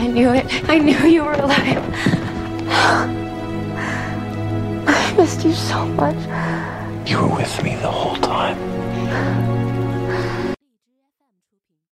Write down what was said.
I knew it. I knew you were alive. I missed you so much. You were with me the whole time.